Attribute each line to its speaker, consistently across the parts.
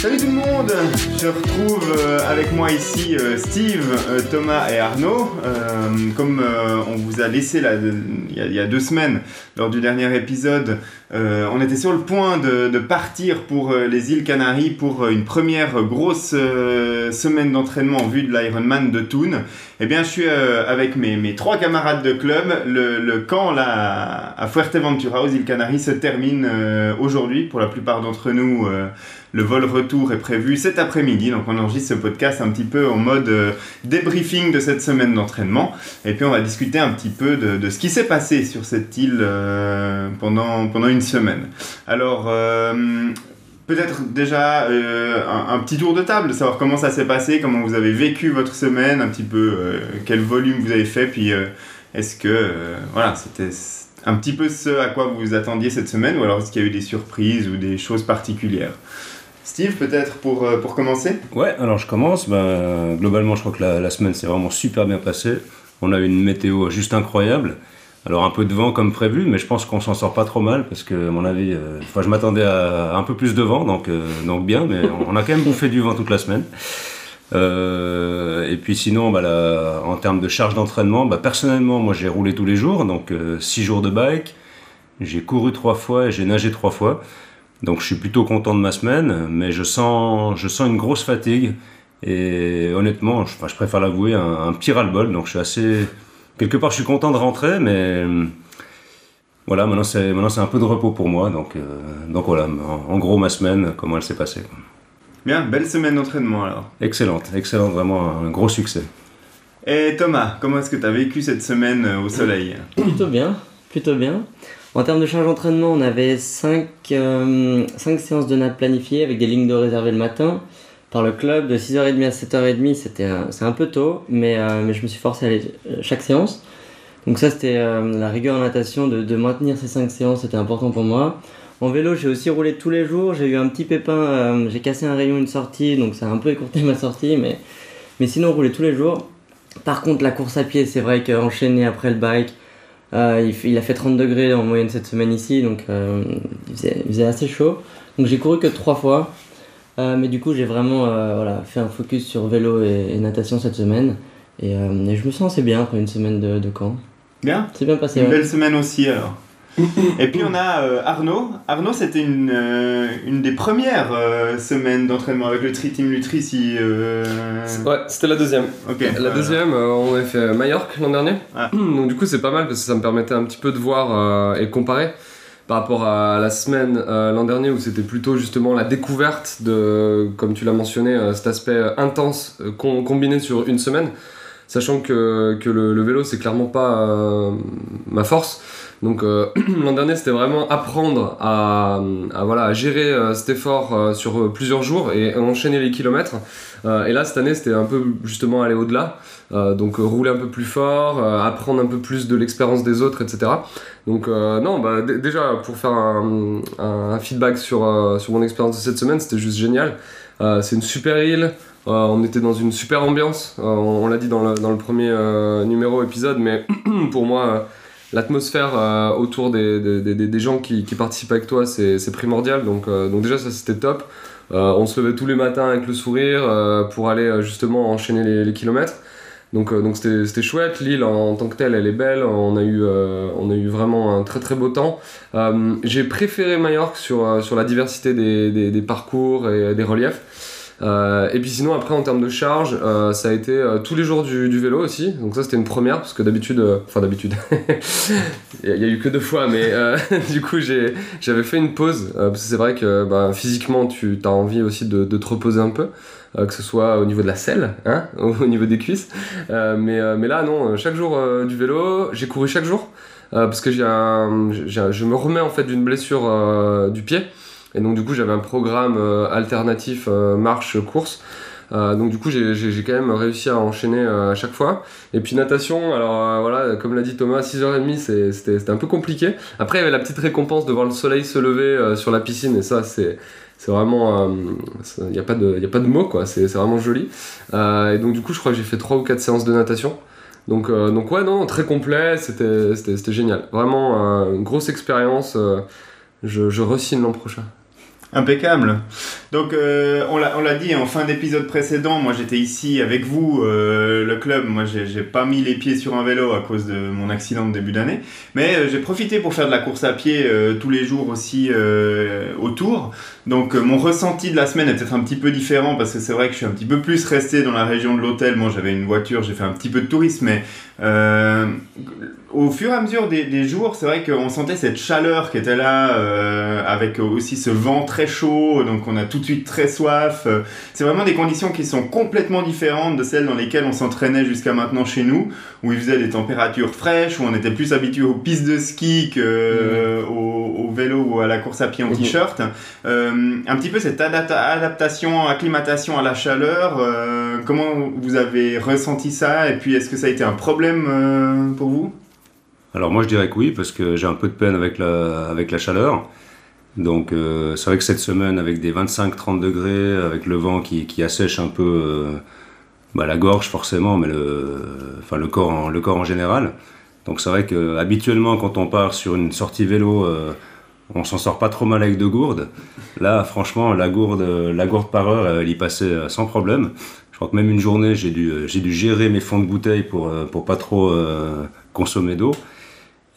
Speaker 1: Salut tout le monde Je retrouve euh, avec moi ici euh, Steve, euh, Thomas et Arnaud. comme on vous a laissé il, y a, deux semaines lors du dernier épisode, on était sur le point de, partir pour les îles Canaries pour une première grosse semaine d'entraînement en vue de l'Ironman de Thun. Eh bien, je suis avec mes, trois camarades de club. Le, camp là, à Fuerteventura aux îles Canaries se termine aujourd'hui pour la plupart d'entre nous. Le vol retour est prévu cet après-midi, donc on enregistre ce podcast un petit peu en mode euh, débriefing de cette semaine d'entraînement. Et puis on va discuter un petit peu de, ce qui s'est passé sur cette île euh, pendant, pendant une semaine. Alors, euh, peut-être déjà un, petit tour de table, savoir comment ça s'est passé, comment vous avez vécu votre semaine, un petit peu quel volume vous avez fait, puis est-ce que voilà, c'était un petit peu ce à quoi vous vous attendiez cette semaine, ou alors est-ce qu'il y a eu des surprises ou des choses particulières? Steve, peut-être pour, euh, pour commencer?
Speaker 2: Ouais, alors je commence. Ben, globalement, je crois que la, semaine s'est vraiment super bien passée. On a eu une météo juste incroyable. Alors un peu de vent comme prévu, mais je pense qu'on s'en sort pas trop mal parce que, à mon avis, euh, je m'attendais à un peu plus de vent, donc, euh, donc bien, mais on a quand même bouffé du vent toute la semaine. et puis sinon, bah, en termes de charge d'entraînement, bah, personnellement, moi j'ai roulé tous les jours, donc 6 jours de bike, j'ai couru trois fois et j'ai nagé trois fois. Donc je suis plutôt content de ma semaine, mais je sens, je sens une grosse fatigue. Et honnêtement, je, je préfère l'avouer, un, petit ras-le-bol. Donc je suis assez. Quelque part, je suis content de rentrer, mais voilà, maintenant c'est, maintenant c'est un peu de repos pour moi. Donc, euh, donc voilà, en, gros, ma semaine, comment elle s'est passée.
Speaker 1: Bien, belle semaine d'entraînement alors.
Speaker 2: Excellente, excellente, vraiment un gros succès.
Speaker 1: Et Thomas, comment est-ce que tu as vécu cette semaine au soleil?
Speaker 3: Plutôt bien, plutôt bien. En termes de charge d'entraînement, on avait 5, euh, séances de nappe planifiées avec des lignes de réservées le matin par le club de 6h30 à 7h30. C'était c'est un peu tôt, mais, euh, mais je me suis forcé à aller euh, chaque séance. Donc ça, c'était la rigueur en natation, de, de maintenir ces 5 séances, c'était important pour moi. En vélo, j'ai aussi roulé tous les jours. J'ai eu un petit pépin, j'ai cassé un rayon, une sortie, donc ça a un peu écourté ma sortie, mais, mais sinon, rouler tous les jours. Par contre, la course à pied, c'est vrai qu'enchaîner après le bike, euh, il, a fait 30 degrés en moyenne cette semaine ici, donc euh, il, faisait, assez chaud. Donc j'ai couru que trois fois, euh, mais du coup j'ai vraiment voilà, fait un focus sur vélo et, natation cette semaine. Et, je me sens assez bien après une semaine de, camp.
Speaker 1: Bien
Speaker 3: C'est bien passé.
Speaker 1: Une belle semaine aussi alors. Et puis on a euh, Arnaud. Arnaud, c'était une, euh, une des premières euh, semaines d'entraînement avec le Tri Team Lutri.
Speaker 4: Ouais, c'était la deuxième. la deuxième, on a fait Majorque l'an dernier. Ah. Donc du coup, c'est pas mal parce que ça me permettait un petit peu de voir et comparer par rapport à la semaine l'an dernier où c'était plutôt justement la découverte de, comme tu l'as mentionné, cet aspect intense combiné sur une semaine. Sachant que, que le, le vélo, c'est clairement pas ma force. Donc euh, l'an dernier, c'était vraiment apprendre à, voilà, à gérer euh, cet effort euh, sur plusieurs jours et enchaîner les kilomètres. et là, cette année, c'était un peu justement aller au-delà. donc rouler un peu plus fort, apprendre un peu plus de l'expérience des autres, etc. Donc non, bah, déjà pour faire un, un feedback sur, sur mon expérience de cette semaine, c'était juste génial. c'est une super île. On était dans une super ambiance. on, l'a dit dans le, premier numéro épisode, mais pour moi l'atmosphère euh, autour des, gens qui, qui, participent avec toi, c'est primordial. Donc, euh, déjà, ça c'était top. Euh, on se levait tous les matins avec le sourire pour aller justement enchaîner les, kilomètres. Donc c'était chouette. L'île en, tant que telle, elle est belle. On a eu, vraiment un très très beau temps. J'ai préféré Majorque sur, la diversité des parcours et des reliefs. Euh, et puis sinon après en termes de charge, euh, ça a été euh, tous les jours du, vélo aussi. Donc ça c'était une première parce que d'habitude, enfin d'habitude, il y, a eu que deux fois, mais du coup j'avais fait une pause parce que c'est vrai que bah, physiquement tu as envie aussi de, te reposer un peu. que ce soit au niveau de la selle, hein, au niveau des cuisses. mais, là, non, chaque jour du vélo, j'ai couru chaque jour, parce que je me remets en fait d'une blessure du pied. Et donc du coup j'avais un programme euh, alternatif euh, marche-course. Euh, donc du coup j'ai quand même réussi à enchaîner à chaque fois. Et puis natation, alors voilà, comme l'a dit Thomas, 6h30 c'était un peu compliqué. Après il y avait la petite récompense de voir le soleil se lever sur la piscine. Et ça c'est c'est vraiment il n'y a pas de il a pas de mots quoi. C'est vraiment joli. Et donc du coup je crois que j'ai fait 3 ou 4 séances de natation. Donc donc ouais non très complet. C'était génial. Vraiment une grosse expérience je, je re l'an prochain
Speaker 1: Impeccable. Donc euh, on l'a dit en fin d'épisode précédent, moi j'étais ici avec vous, euh, le club, moi j'ai pas mis les pieds sur un vélo à cause de mon accident de début d'année, mais euh, j'ai profité pour faire de la course à pied tous les jours aussi autour. Donc mon ressenti de la semaine est peut-être un petit peu différent parce que c'est vrai que je suis un petit peu plus resté dans la région de l'hôtel, moi j'avais une voiture, j'ai fait un petit peu de tourisme, mais au fur et à mesure des, jours, c'est vrai qu'on sentait cette chaleur qui était là, euh, avec aussi ce vent très chaud, donc on a tout de suite très soif. C'est vraiment des conditions qui sont complètement différentes de celles dans lesquelles on s'entraînait jusqu'à maintenant chez nous, où il faisait des températures fraîches, où on était plus habitué aux pistes de ski qu'au mmh. au vélo ou à la course à pied en mmh. t-shirt. Euh, un petit peu cette adaptation, acclimatation à la chaleur, euh, comment vous avez ressenti ça, et puis est-ce que ça a été un problème pour vous?
Speaker 2: Alors moi je dirais que oui, parce que j'ai un peu de peine avec la, avec la chaleur. Donc euh, c'est vrai que cette semaine avec des 25-30 degrés, avec le vent qui, qui assèche un peu euh, bah, la gorge forcément, mais le, enfin, le, corps en, le corps en général. Donc c'est vrai que habituellement quand on part sur une sortie vélo, euh, on s'en sort pas trop mal avec deux gourdes. Là franchement la gourde, la gourde par heure, elle y passait sans problème. Je crois que même une journée j'ai dû, j'ai dû gérer mes fonds de bouteille pour, pour pas trop consommer d'eau.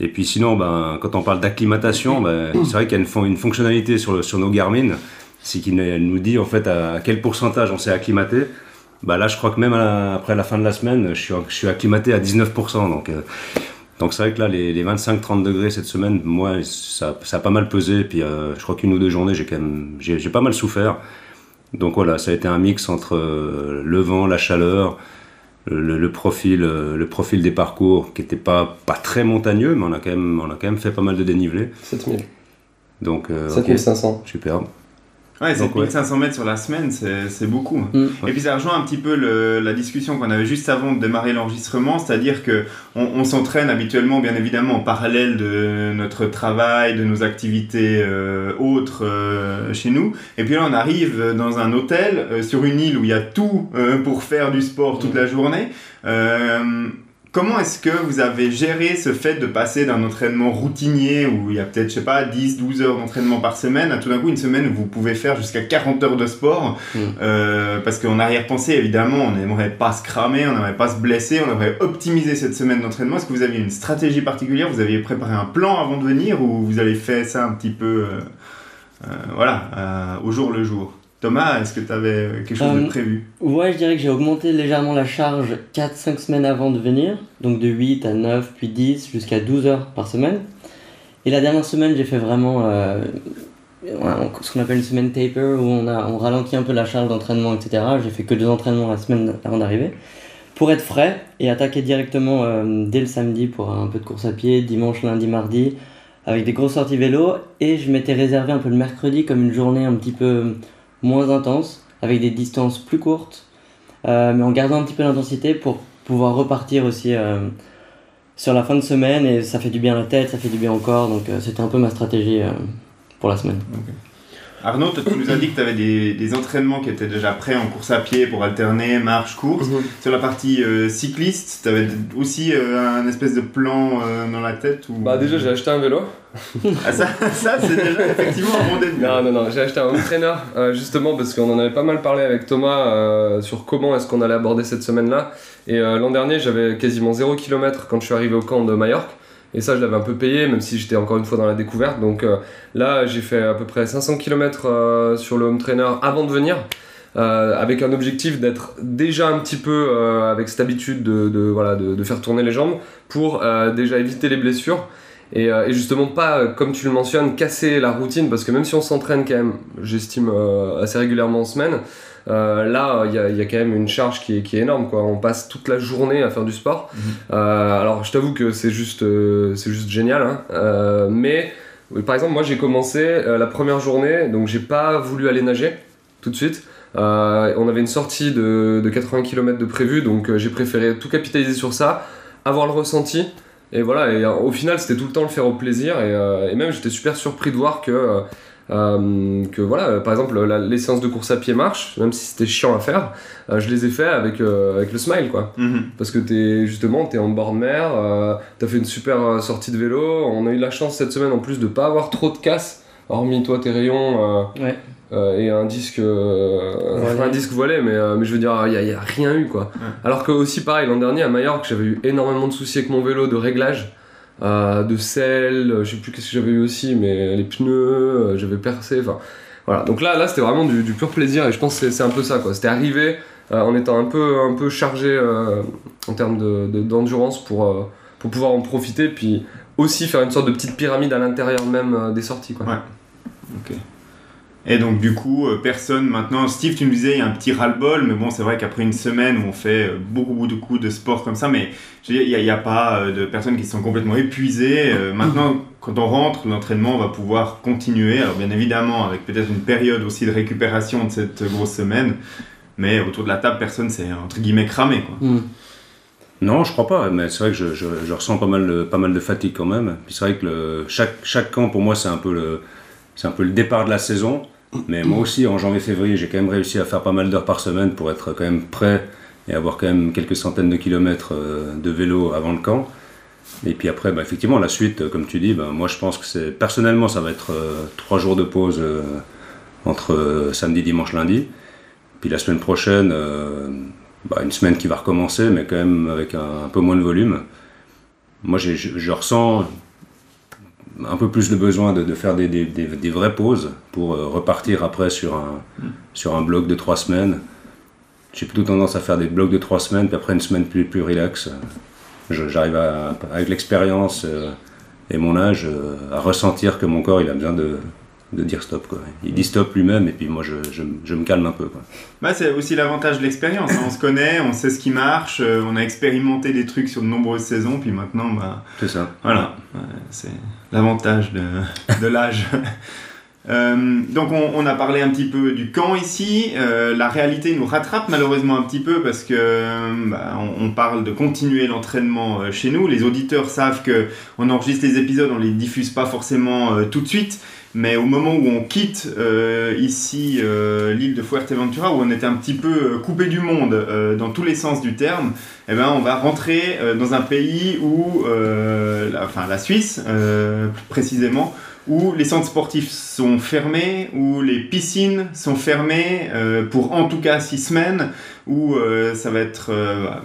Speaker 2: Et puis sinon, ben, quand on parle d'acclimatation, ben, c'est vrai qu'il y a une, fonctionnalité sur, sur nos Garmin, c'est qu'il nous dit en fait à quel pourcentage on s'est acclimaté. Ben là, je crois que même après la fin de la semaine, je suis, acclimaté à 19%. Donc, euh, donc c'est vrai que là, les, les 25-30 degrés cette semaine, moi, ça, a pas mal pesé. Puis, euh, je crois qu'une ou deux journées, j'ai quand même, j'ai, pas mal souffert. Donc voilà, ça a été un mix entre euh, le vent, la chaleur, le, profil, euh, le profil des parcours qui n'était pas, pas très montagneux, mais on a, quand même, on a quand même fait pas mal de dénivelé.
Speaker 4: 7000.
Speaker 2: Donc, euh,
Speaker 4: 7500.
Speaker 2: superbe.
Speaker 1: Ouais, 7500 mètres sur la semaine, c'est beaucoup. Mm. Et puis ça rejoint un petit peu le, la discussion qu'on avait juste avant de démarrer l'enregistrement, c'est-à-dire que on, s'entraîne habituellement, bien évidemment, en parallèle de notre travail, de nos activités euh, autres euh, chez nous. Et puis là, on arrive dans un hôtel euh, sur une île où il y a tout pour faire du sport toute mm. la journée. Comment est-ce que vous avez géré ce fait de passer d'un entraînement routinier où il y a peut-être, je sais pas, 10, 12 heures d'entraînement par semaine à tout d'un coup une semaine où vous pouvez faire jusqu'à 40 heures de sport mm. euh, Parce qu'en arrière-pensée, évidemment, on n'aimerait pas se cramer, on n'aimerait pas se blesser, on aimerait optimiser cette semaine d'entraînement. Est-ce que vous aviez une stratégie particulière? Vous aviez préparé un plan avant de venir ou vous avez fait ça un petit peu, euh, euh, voilà, au jour le jour? Thomas, est-ce que tu avais quelque chose de euh, prévu?
Speaker 3: Ouais, je dirais que j'ai augmenté légèrement la charge 4-5 semaines avant de venir, donc de 8 à 9, puis 10, jusqu'à 12 heures par semaine. Et la dernière semaine, j'ai fait vraiment euh, ce qu'on appelle une semaine taper, où on, a, on ralentit un peu la charge d'entraînement, etc. J'ai fait que deux entraînements la semaine avant d'arriver, pour être frais et attaquer directement euh, dès le samedi pour un peu de course à pied, dimanche, lundi, mardi, avec des grosses sorties vélo. Et je m'étais réservé un peu le mercredi comme une journée un petit peu moins intense, avec des distances plus courtes, euh, mais en gardant un petit peu d'intensité pour pouvoir repartir aussi euh, sur la fin de semaine et ça fait du bien à la tête, ça fait du bien au corps, donc euh, c'était un peu ma stratégie pour la semaine.
Speaker 1: Arnaud, tu nous as dit que tu avais des, entraînements qui étaient déjà prêts en course à pied pour alterner marche, course. Mhm. Sur la partie euh, cycliste, tu avais aussi euh, un espèce de plan euh, dans la tête ou...
Speaker 4: Bah déjà j'ai acheté un vélo.
Speaker 1: ah ça, ça c'est déjà effectivement un bon début.
Speaker 4: Non, non, non, j'ai acheté un trainer justement parce qu'on en avait pas mal parlé avec Thomas sur comment est-ce qu'on allait aborder cette semaine-là. Et l'an dernier j'avais quasiment 0 km quand je suis arrivé au camp de Majorque. Et ça, je l'avais un peu payé, même si j'étais encore une fois dans la découverte. Donc euh, là, j'ai fait à peu près 500 km euh, sur le home trainer avant de venir. Euh, avec un objectif d'être déjà un petit peu avec cette habitude de, faire tourner les jambes pour déjà éviter les blessures et, et, justement pas, comme tu le mentionnes, casser la routine parce que même si on s'entraîne quand même, j'estime assez régulièrement en semaine, euh, là, il y a, quand même une charge qui est, qui est, énorme. Quoi. On passe toute la journée à faire du sport. Mhm. Euh, alors, je t'avoue que c'est juste, euh, c'est juste génial. Hein. mais, par exemple, moi, j'ai commencé la première journée, donc j'ai pas voulu aller nager tout de suite. on avait une sortie de, de 80 km de prévu, donc j'ai préféré tout capitaliser sur ça, avoir le ressenti. Et voilà, et au final, c'était tout le temps le faire au plaisir. Et, et même, j'étais super surpris de voir que euh, que voilà, par exemple, les séances de course à pied marchent, même si c'était chiant à faire, euh, je les ai fait avec, euh, avec le smile, quoi. Mhm. Parce que es, justement, t'es en bord de mer, t'as fait une super sortie de vélo, on a eu la chance cette semaine en plus de pas avoir trop de casse hormis toi tes rayons et un disque un disque voilé mais, mais je veux dire il n'y a, rien eu quoi. Alors que aussi pareil l'an dernier à Majorque j'avais eu énormément de soucis avec mon vélo de réglage de sel je sais plus qu'est-ce que j'avais eu aussi mais les pneus j'avais percé enfin voilà donc là là c'était vraiment du, du, pur plaisir et je pense que c'est un peu ça quoi c'était arrivé euh, en étant un peu, un peu chargé euh, en termes d'endurance de, pour, euh, pour pouvoir en profiter, puis aussi faire une sorte de petite pyramide à l'intérieur même des sorties. Quoi.
Speaker 1: Ouais. Ok. Et donc du coup, personne maintenant, Steve, tu nous disais, il y a un petit ras-le-bol, mais bon, c'est vrai qu'après une semaine où on fait beaucoup, beaucoup de coups de sport comme ça, mais il n'y a, a, pas de personnes qui sont complètement épuisées. maintenant, quand on rentre, l'entraînement va pouvoir continuer. Alors bien évidemment, avec peut-être une période aussi de récupération de cette grosse semaine, mais autour de la table, personne s'est entre guillemets cramé. Quoi. Hmm.
Speaker 2: Non, je crois pas, mais c'est vrai que je, je, ressens pas mal, de, pas mal de fatigue quand même. Puis c'est vrai que le, chaque, chaque camp, pour moi, c'est un, peu le, c'est un peu le départ de la saison. Mais moi aussi, en janvier-février, j'ai quand même réussi à faire pas mal d'heures par semaine pour être quand même prêt et avoir quand même quelques centaines de kilomètres euh, de vélo avant le camp. Et puis après, bah, effectivement, la suite, comme tu dis, bah, moi je pense que c'est personnellement, ça va être euh, trois jours de pause euh, entre samedi, dimanche, lundi. Puis la semaine prochaine, euh, bah, une semaine qui va recommencer, mais quand même avec un, peu moins de volume. Moi, je, ressens un peu plus le besoin de, faire des, vraies pauses pour euh, repartir après sur un, sur un bloc de trois semaines. J'ai plutôt tendance à faire des blocs de trois semaines, puis après une semaine plus, plus relax. J'arrive avec l'expérience euh, et mon âge à ressentir que mon corps a besoin de, de dire stop. Quoi. Il dit stop lui-même et puis moi je, je, me calme un peu. Quoi.
Speaker 1: Bah, c'est aussi l'avantage de l'expérience. Hein. On se connaît, on sait ce qui marche, euh, on a expérimenté des trucs sur de nombreuses saisons, puis maintenant, bah,
Speaker 2: c'est ça.
Speaker 1: Voilà, c'est l'avantage de, de l'âge. Euh, donc on, a parlé un petit peu du camp ici. Euh, la réalité nous rattrape malheureusement un petit peu parce que bah, on, parle de continuer l'entraînement chez nous. Les auditeurs savent que on enregistre les épisodes, on les diffuse pas forcément tout de suite. Mais au moment où on quitte euh, ici euh, l'île de Fuerteventura, où on était un petit peu euh, coupé du monde dans tous les sens du terme, eh ben, on va rentrer dans un pays où, la, enfin la Suisse précisément, où les centres sportifs sont fermés, où les piscines sont fermées pour en tout cas six semaines, où ça va être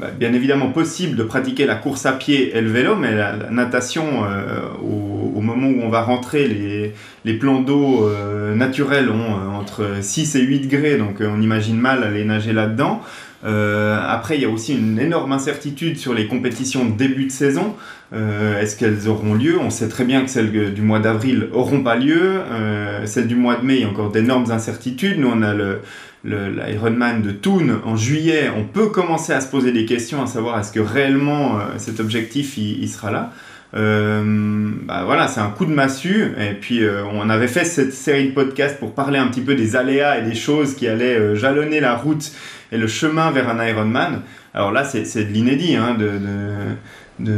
Speaker 1: bah, bien évidemment possible de pratiquer la course à pied et le vélo, mais la, natation au, au, moment où on va rentrer les les plans d'eau euh, naturels ont euh, entre 6 et 8 degrés, donc euh, on imagine mal aller nager là-dedans. Après, il y a aussi une énorme incertitude sur les compétitions de début de saison. Est-ce qu'elles auront lieu? On sait très bien que celles du mois d'avril auront pas lieu. celles du mois de mai, il y a encore d'énormes incertitudes. Nous, on a le, l'Ironman de Thun en juillet. On peut commencer à se poser des questions, à savoir est-ce que réellement cet objectif il sera là. Euh, bah voilà, c'est un coup de massue. Et puis, euh, on avait fait cette série de podcasts pour parler un petit peu des aléas et des choses qui allaient euh, jalonner la route et le chemin vers un Ironman. Alors là, c'est de l'inédit. Hein, de, de,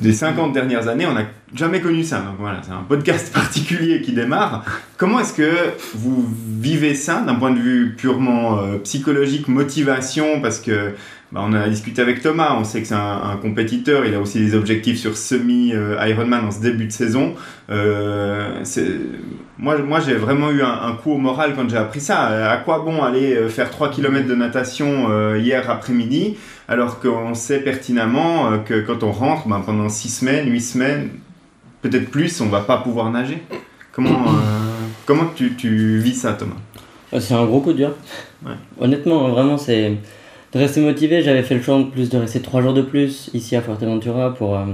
Speaker 1: des 50 dernières années, on n'a jamais connu ça. Donc voilà, c'est un podcast particulier qui démarre. Comment est-ce que vous vivez ça d'un point de vue purement psychologique, motivation Parce que bah, on a discuté avec Thomas, on sait que c'est un, compétiteur, il a aussi des objectifs sur semi-Ironman en ce début de saison. Euh, moi, moi j'ai vraiment eu un, coup au moral quand j'ai appris ça. À quoi bon aller euh, faire 3 km de natation euh, hier après-midi alors qu'on sait pertinemment que quand on rentre, ben, pendant 6 semaines, 8 semaines, peut-être plus, on va pas pouvoir nager Comment, comment tu, tu vis ça Thomas?
Speaker 3: C'est un gros coup dur. Honnêtement, vraiment, c'est de rester motivé. J'avais fait le choix en plus de rester trois jours de plus ici à Fuerteventura pour euh,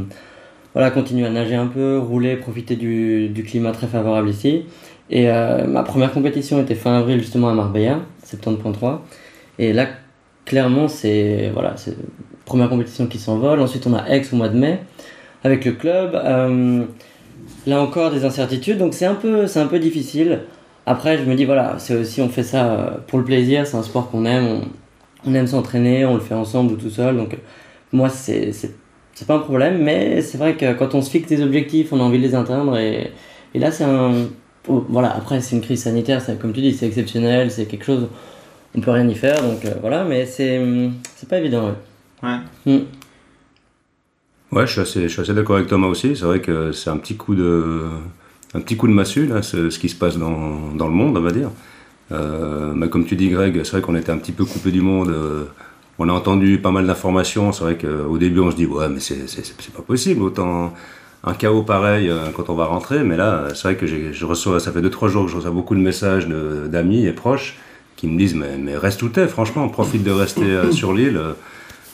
Speaker 3: voilà, continuer à nager un peu, rouler, profiter du, du climat très favorable ici. Et euh, ma première compétition était fin avril justement à Marbella, 70.3. Et là, clairement, c'est voilà, première compétition qui s'envole. Ensuite, on a Aix au mois de mai avec le club. Euh, là encore, des incertitudes, donc c'est un peu, c'est un peu difficile. Après, je me dis voilà, c'est aussi on fait ça pour le plaisir, c'est un sport qu'on aime, aime s'entraîner, on le fait ensemble ou tout seul. Donc, moi, c'est, c'est, pas un problème, mais c'est vrai que quand on se fixe des objectifs, on a envie de les atteindre. Et, et là, c'est un. Oh, voilà, après, c'est une crise sanitaire, comme tu dis, c'est exceptionnel, c'est quelque chose. On peut rien y faire, donc euh, voilà, mais c'est, c'est pas évident.
Speaker 1: Ouais. Ouais.
Speaker 2: Mm. Ouais, je suis assez, je suis assez d'accord avec Thomas aussi. C'est vrai que c'est un petit coup de, un petit coup de massue, là, ce, ce qui se passe dans, dans, le monde, on va dire. Euh, mais comme tu dis, Greg, c'est vrai qu'on était un petit peu coupé du monde. Euh, on a entendu pas mal d'informations. C'est vrai qu'au début, on se dit, ouais, mais c'est pas possible, autant un chaos pareil euh, quand on va rentrer. Mais là, c'est vrai que je reçois, ça fait 2-3 jours que je reçois beaucoup de messages d'amis et proches qui me disent, mais, reste où t'es, franchement, profite de rester sur l'île,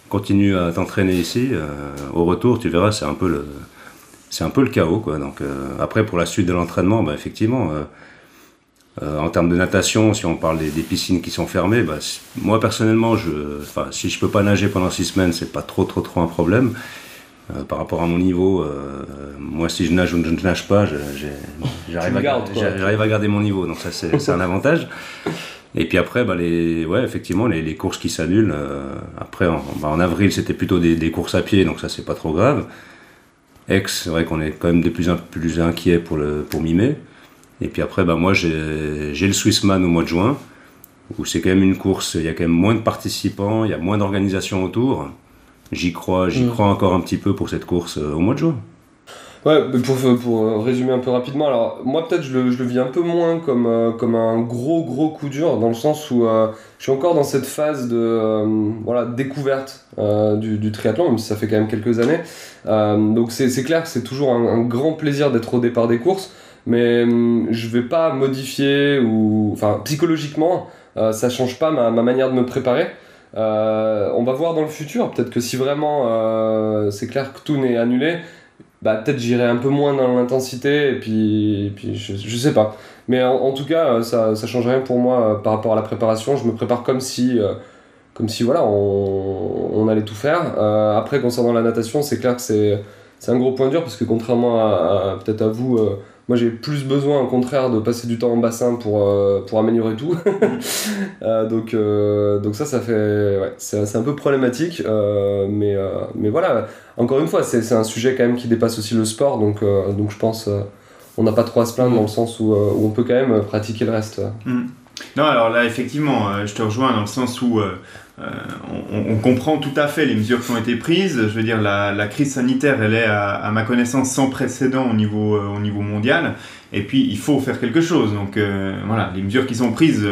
Speaker 2: continue à t'entraîner ici. au retour, tu verras, c'est un peu le c'est un peu le chaos. Quoi. Donc, après, pour la suite de l'entraînement, bah, effectivement, euh, en termes de natation, si on parle des, piscines qui sont fermées, bah, moi personnellement, je, si je peux pas nager pendant six semaines, c'est pas trop trop trop un problème. Euh, par rapport à mon niveau, euh, moi si je nage ou je ne nage pas, j'arrive à, à, garder mon niveau, donc ça c'est un avantage. Et puis après, bah, les, ouais, effectivement, les, les courses qui s'annulent. après, en, bah, en avril, c'était plutôt des, des, courses à pied, donc ça c'est pas trop grave. Aix, c'est vrai qu'on est quand même de plus en plus inquiet pour, le, pour mi-mai. Et puis après, bah, moi, j'ai le Swissman au mois de juin, où c'est quand même une course, il y a quand même moins de participants, il y a moins d'organisation autour. J'y crois, j'y mm. crois encore un petit peu pour cette course euh, au mois de juin.
Speaker 4: Ouais, pour, pour euh, résumer un peu rapidement, alors moi peut-être je le, je le, vis un peu moins comme, euh, comme un gros gros coup dur, dans le sens où je suis encore dans cette phase de voilà, découverte du, du, triathlon, même si ça fait quand même quelques années. donc c'est clair que c'est toujours un, un, grand plaisir d'être au départ des courses mais hum, je vais pas modifier ou enfin psychologiquement euh, ça change pas ma, ma, manière de me préparer. Euh, on va voir dans le futur. Peut-être que si vraiment euh, c'est clair que tout n'est annulé bah peut-être j'irai un peu moins dans l'intensité et puis, puis je, je, sais pas. Mais en, tout cas ça, ça change rien pour moi par rapport à la préparation. Je me prépare comme si comme si voilà on, on allait tout faire. Après concernant la natation c'est clair que c'est c'est un gros point dur parce que contrairement à peut-être à vous moi, j'ai plus besoin, au contraire, de passer du temps en bassin pour, euh, pour améliorer tout. Euh, donc, euh, donc ça, ça fait... Ouais, c'est un peu problématique. mais, mais voilà, encore une fois, c'est un sujet quand même qui dépasse aussi le sport. Donc, donc je pense on n'a pas trop à se plaindre dans le sens où, où, on peut quand même pratiquer le reste.
Speaker 1: Mm. Non, alors là, effectivement, je te rejoins dans le sens où on, comprend tout à fait les mesures qui ont été prises. Je veux dire, la, crise sanitaire, elle est, à, ma connaissance, sans précédent au niveau, au niveau mondial. Et puis, il faut faire quelque chose. Donc, voilà, les mesures qui sont prises,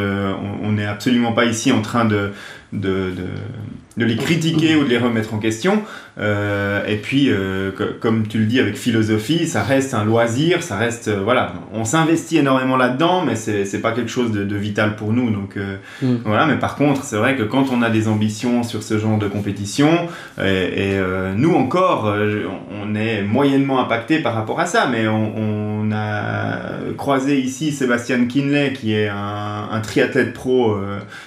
Speaker 1: on n'est absolument pas ici en train de, de, les critiquer ou de les remettre en question. Euh, et puis, euh, comme tu le dis avec philosophie, ça reste un loisir, ça reste, euh, voilà, on s'investit énormément là-dedans, mais c'est pas quelque chose de, de, vital pour nous. Donc, euh, mm. voilà, mais par contre, c'est vrai que quand on a des ambitions sur ce genre de compétition, et, et nous encore, on est moyennement impacté par rapport à ça, mais on, on a croisé ici Sébastien Kinley, qui est un, un triathlète pro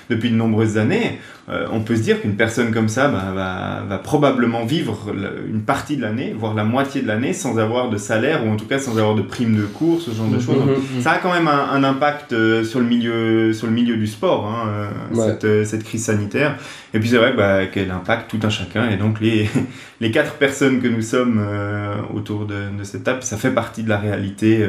Speaker 1: depuis de nombreuses années. Euh, on peut se dire qu'une personne comme ça bah, va, va, probablement vivre une partie de l'année, voire la moitié de l'année, sans avoir de salaire ou en tout cas sans avoir de prime de cours, ce genre de mhm, choses. Mhm, mhm. ça a quand même un, impact euh, sur le milieu, sur le milieu du sport, hein, euh, cette, cette, crise sanitaire. Et puis c'est vrai bah, qu'elle impacte tout un chacun. Et donc les, les quatre personnes que nous sommes autour de, de, cette table, ça fait partie de la réalité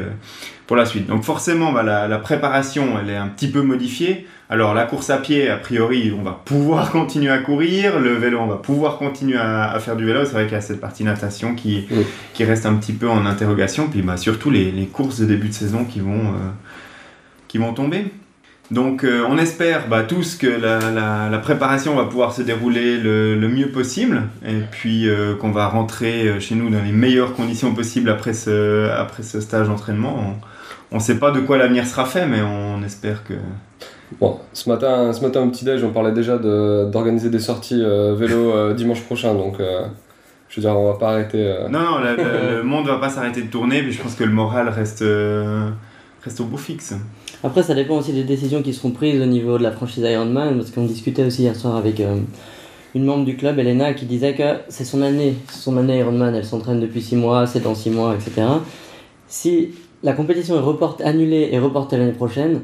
Speaker 1: pour la suite. Donc forcément, bah, la, la préparation, elle est un petit peu modifiée. Alors la course à pied, a priori, on va pouvoir continuer à courir, le vélo, on va pouvoir continuer à, faire du vélo. C'est vrai qu'il y a cette partie natation qui, qui reste un petit peu en interrogation. Puis bah, surtout les, les courses de début de saison qui vont, euh, qui vont tomber. Donc euh, on espère bah, tous que la, la, la, préparation va pouvoir se dérouler le, le mieux possible et puis euh, qu'on va rentrer chez nous dans les meilleures conditions possibles après ce, après ce stage d'entraînement. On ne sait pas de quoi l'avenir sera fait, mais on espère que,
Speaker 4: Bon, ce matin, ce matin au petit-déj, on parlait déjà d'organiser des sorties euh, vélo euh, dimanche prochain, donc euh, je veux dire, on va pas arrêter.
Speaker 1: Non, non, le, le monde va pas s'arrêter de tourner, mais je pense que le moral reste, reste au beau fixe.
Speaker 3: Après, ça dépend aussi des décisions qui seront prises au niveau de la franchise Ironman, parce qu'on discutait aussi hier soir avec une membre du club, Elena, qui disait que c'est son année, son année Ironman, elle s'entraîne depuis 6 mois, c'est dans 6 mois, etc. Si la compétition est report, annulée et reportée l'année prochaine,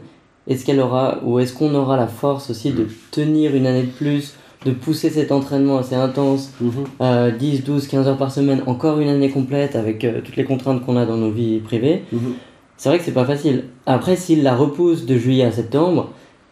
Speaker 3: est-ce qu'elle aura, ou est-ce qu'on aura la force aussi de tenir une année de plus, de pousser cet entraînement assez intense, 10, 12, 15 heures par semaine, encore une année complète avec euh, toutes les contraintes qu'on a dans nos vies privées? Mhm. C'est vrai que c'est pas facile. Après, s'il la repousse de juillet à septembre,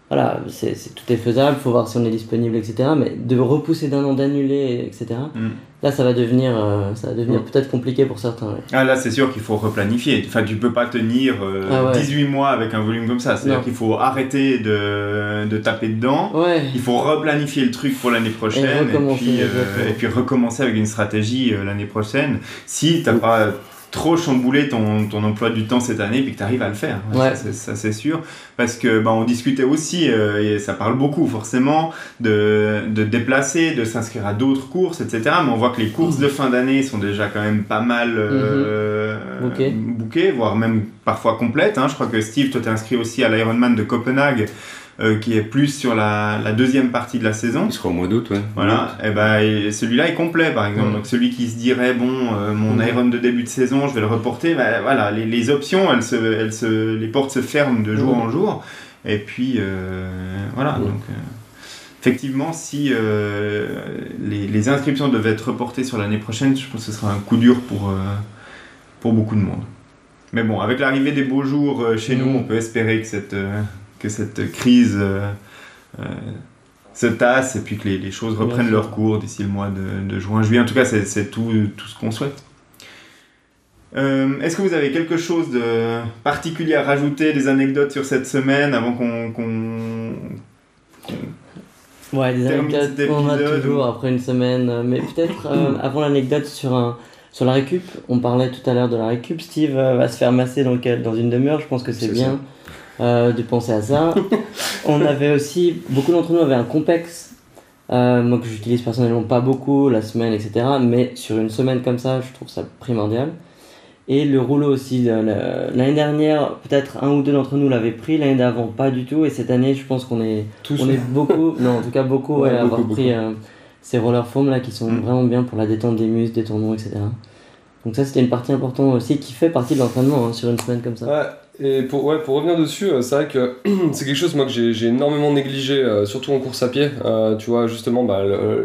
Speaker 3: voilà, c'est, tout est faisable, il faut voir si on est disponible, etc. Mais de repousser d'un an, d'annuler, etc. Mm. Là, ça va devenir, euh, ça va devenir mm. peut-être compliqué pour certains.
Speaker 1: Ah là, c'est sûr qu'il faut replanifier. Enfin, tu peux pas tenir 18 euh, ah mois avec un volume comme ça. C'est-à-dire qu'il faut arrêter de, de taper dedans. Il faut replanifier le truc pour l'année prochaine. Et, puis, euh, et, puis, recommencer avec une stratégie l'année prochaine. Si t'as pas trop chambouler ton, ton, emploi du temps cette année puis que tu arrives à le faire. Ça, c'est sûr. Parce que bah, on discutait aussi, euh, et ça parle beaucoup forcément, de, de déplacer, de s'inscrire à d'autres courses, etc. Mais on voit que les courses de fin d'année sont déjà quand même pas mal euh, mhm. bouquées, voire même parfois complètes. Hein. Je crois que Steve, toi t'es inscrit aussi à l'Ironman de Copenhague. Euh, qui est plus sur la, la, deuxième partie de la saison.
Speaker 2: Il sera au mois d'août, ouais.
Speaker 1: Voilà, et ben celui-là est complet par exemple. Donc celui qui se dirait bon, euh, mon Iron de début de saison, je vais le reporter, ben, voilà, les, les, options, elles se, elles se, les portes se ferment de jour en jour. Et puis euh, voilà, donc effectivement, si les, les, inscriptions devaient être reportées sur l'année prochaine, je pense que ce sera un coup dur pour, pour beaucoup de monde. Mais bon, avec l'arrivée des beaux jours chez nous, on peut espérer que cette que cette crise euh, euh, se tasse et puis que les, choses reprennent leur cours d'ici le mois de, juin-juillet. En tout cas, c'est tout, tout, ce qu'on souhaite. Euh, est-ce que vous avez quelque chose de particulier à rajouter, des anecdotes sur cette semaine avant qu'on.
Speaker 3: ouais, des anecdotes, on a toujours après une semaine. Mais peut-être avant l'anecdote sur, un, sur la récup, on parlait tout à l'heure de la récup. Steve va se faire masser dans, dans une demi-heure, je pense que c'est bien. Euh, de penser à ça. on avait aussi, beaucoup d'entre nous avaient un Compex, euh, moi que j'utilise personnellement pas beaucoup, la semaine, etc. Mais sur une semaine comme ça, je trouve ça primordial. Et le rouleau aussi, l'année dernière, peut-être un ou deux d'entre nous l'avaient pris, l'année d'avant pas du tout, et cette année, je pense qu'on est, on est beaucoup, non en tout cas beaucoup à avoir pris euh, ces roller foam là qui sont mm. vraiment bien pour la détente des muscles, des tendons, etc. Donc ça c'était une partie importante aussi qui fait partie de l'entraînement hein, sur une semaine comme ça.
Speaker 4: Ouais. Et pour, ouais, pour revenir dessus, euh, c'est vrai que c'est quelque chose moi, que j'ai énormément négligé, euh, surtout en course à pied. Euh, tu vois, justement, bah,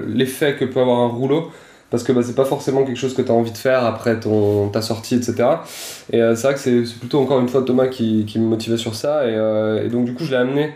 Speaker 4: l'effet que peut avoir un rouleau, parce que bah, c'est pas forcément quelque chose que tu as envie de faire après ton, ta sortie, etc. Et c'est vrai que c'est plutôt encore une fois Thomas qui, qui me motivait sur ça. Et, donc, du coup, je l'ai amené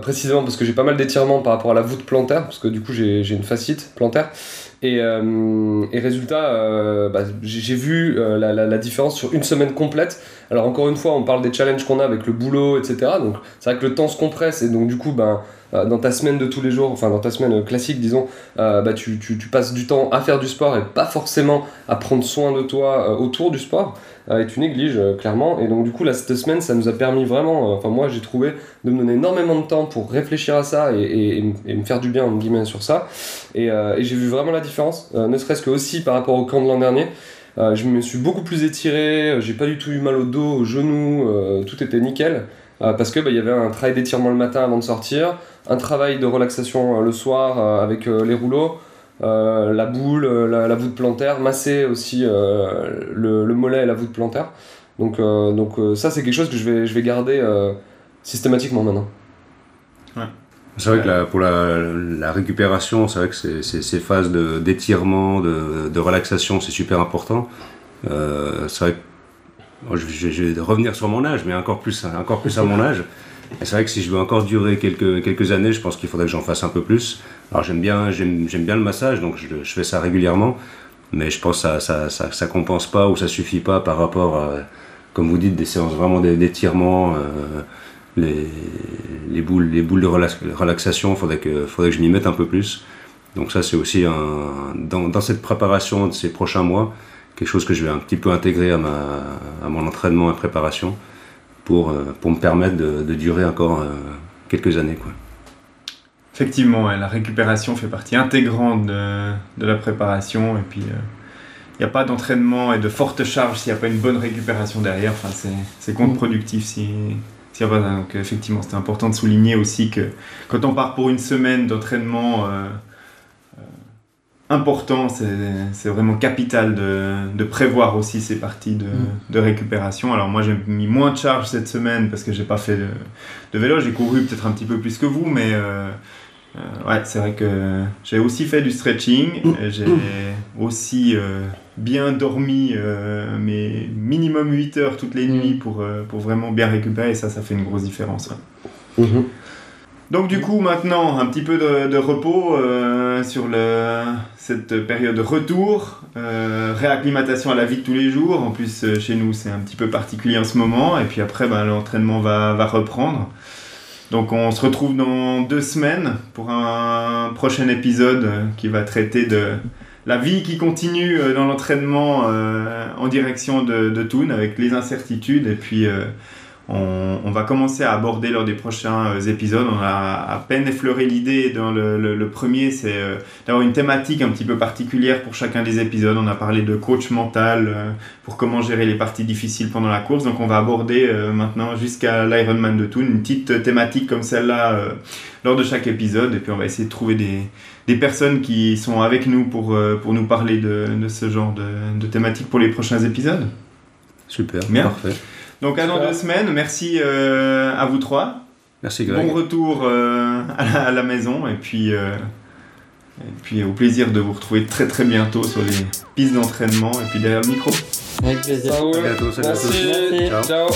Speaker 4: précisément parce que j'ai pas mal d'étirements par rapport à la voûte plantaire, parce que du coup, j'ai une fascite plantaire. Et, euh, et résultat, euh, bah, j'ai vu euh, la, la, la, différence sur une semaine complète. Alors encore une fois, on parle des challenges qu'on a avec le boulot, etc. Donc c'est vrai que le temps se compresse et donc du coup, ben, dans ta semaine de tous les jours, enfin dans ta semaine classique, disons, bah, tu, tu, passes du temps à faire du sport et pas forcément à prendre soin de toi autour du sport. et tu négliges clairement. Et donc du coup, là, cette semaine, ça nous a permis vraiment, enfin moi j'ai trouvé de me donner énormément de temps pour réfléchir à ça et, et, me faire du bien, en guillemets, sur ça. Et, j'ai vu vraiment la différence, ne serait-ce que aussi par rapport au camp de l'an dernier. Euh, je me suis beaucoup plus étiré, euh, j'ai pas du tout eu mal au dos, au genou, euh, tout était nickel. Parce que bah, y avait un travail d'étirement le matin avant de sortir, un travail de relaxation le soir avec les rouleaux, la boule, la, voûte plantaire, masser aussi le, mollet et la voûte plantaire. Donc, donc ça c'est quelque chose que je vais, je vais garder systématiquement maintenant.
Speaker 2: C'est vrai que pour la, récupération, c'est vrai que ces phases d'étirement, de, de, relaxation, c'est super important. Euh, c'est vrai que je, vais revenir sur mon âge, mais encore plus, encore plus à mon âge. c'est vrai que si je veux encore durer quelques, quelques années, je pense qu'il faudrait que j'en fasse un peu plus. Alors j'aime bien, j'aime, bien le massage, donc je, fais ça régulièrement. Mais je pense que ça, ça, ça, compense pas ou ça suffit pas par rapport à, comme vous dites, des séances vraiment d'étirement. Euh, les, boules, les boules de relaxation, il faudrait que, faudrait que je m'y mette un peu plus. Donc ça, c'est aussi un, dans, cette préparation de ces prochains mois, quelque chose que je vais un petit peu intégrer à, ma, à mon entraînement et préparation pour, euh, pour me permettre de, durer encore euh, quelques années. Quoi.
Speaker 1: Effectivement, la récupération fait partie intégrante de, la préparation et puis il euh, n'y a pas d'entraînement et de forte charge s'il n'y a pas une bonne récupération derrière. Enfin, c'est contre-productif si, donc effectivement, c'était important de souligner aussi que quand on part pour une semaine d'entraînement euh, important, c'est vraiment capital de, prévoir aussi ces parties mm. de, récupération. Alors moi j'ai mis moins de charge cette semaine parce que j'ai pas fait de, vélo, j'ai couru peut-être un petit peu plus que vous, mais euh, euh, ouais, c'est vrai que j'ai aussi fait du stretching, mm. j'ai aussi euh, bien dormi, mais minimum 8 heures toutes les nuits mm. pour, pour vraiment bien récupérer, et ça, ça fait une grosse différence.
Speaker 4: Mm-hmm.
Speaker 1: Donc du coup maintenant un petit peu de, repos euh, sur le, cette période de retour, euh, réacclimatation à la vie de tous les jours. En plus euh, chez nous c'est un petit peu particulier en ce moment et puis après ben, l'entraînement va, va, reprendre. Donc on se retrouve dans deux semaines pour un prochain épisode qui va traiter de la vie qui continue dans l'entraînement en direction de, de Toon avec les incertitudes et puis on, va commencer à aborder lors des prochains euh, épisodes. On a à peine effleuré l'idée dans le, premier, c'est euh, d'avoir une thématique un petit peu particulière pour chacun des épisodes. On a parlé de coach mental euh, pour comment gérer les parties difficiles pendant la course. Donc on va aborder maintenant jusqu'à l'Ironman de Toon une petite thématique comme celle-là lors de chaque épisode. Et puis on va essayer de trouver des, personnes qui sont avec nous pour, pour nous parler de, ce genre de, de thématique pour les prochains épisodes.
Speaker 2: Super, Bien. parfait.
Speaker 1: Donc à dans deux semaines. Merci euh, à vous trois.
Speaker 2: Merci Greg.
Speaker 1: Bon retour euh, à, la, maison et puis, euh, et puis au plaisir de vous retrouver très très bientôt sur les pistes d'entraînement et puis derrière le micro.
Speaker 3: Avec plaisir.
Speaker 2: À bientôt, salut à tous.
Speaker 4: Ciao. Ciao.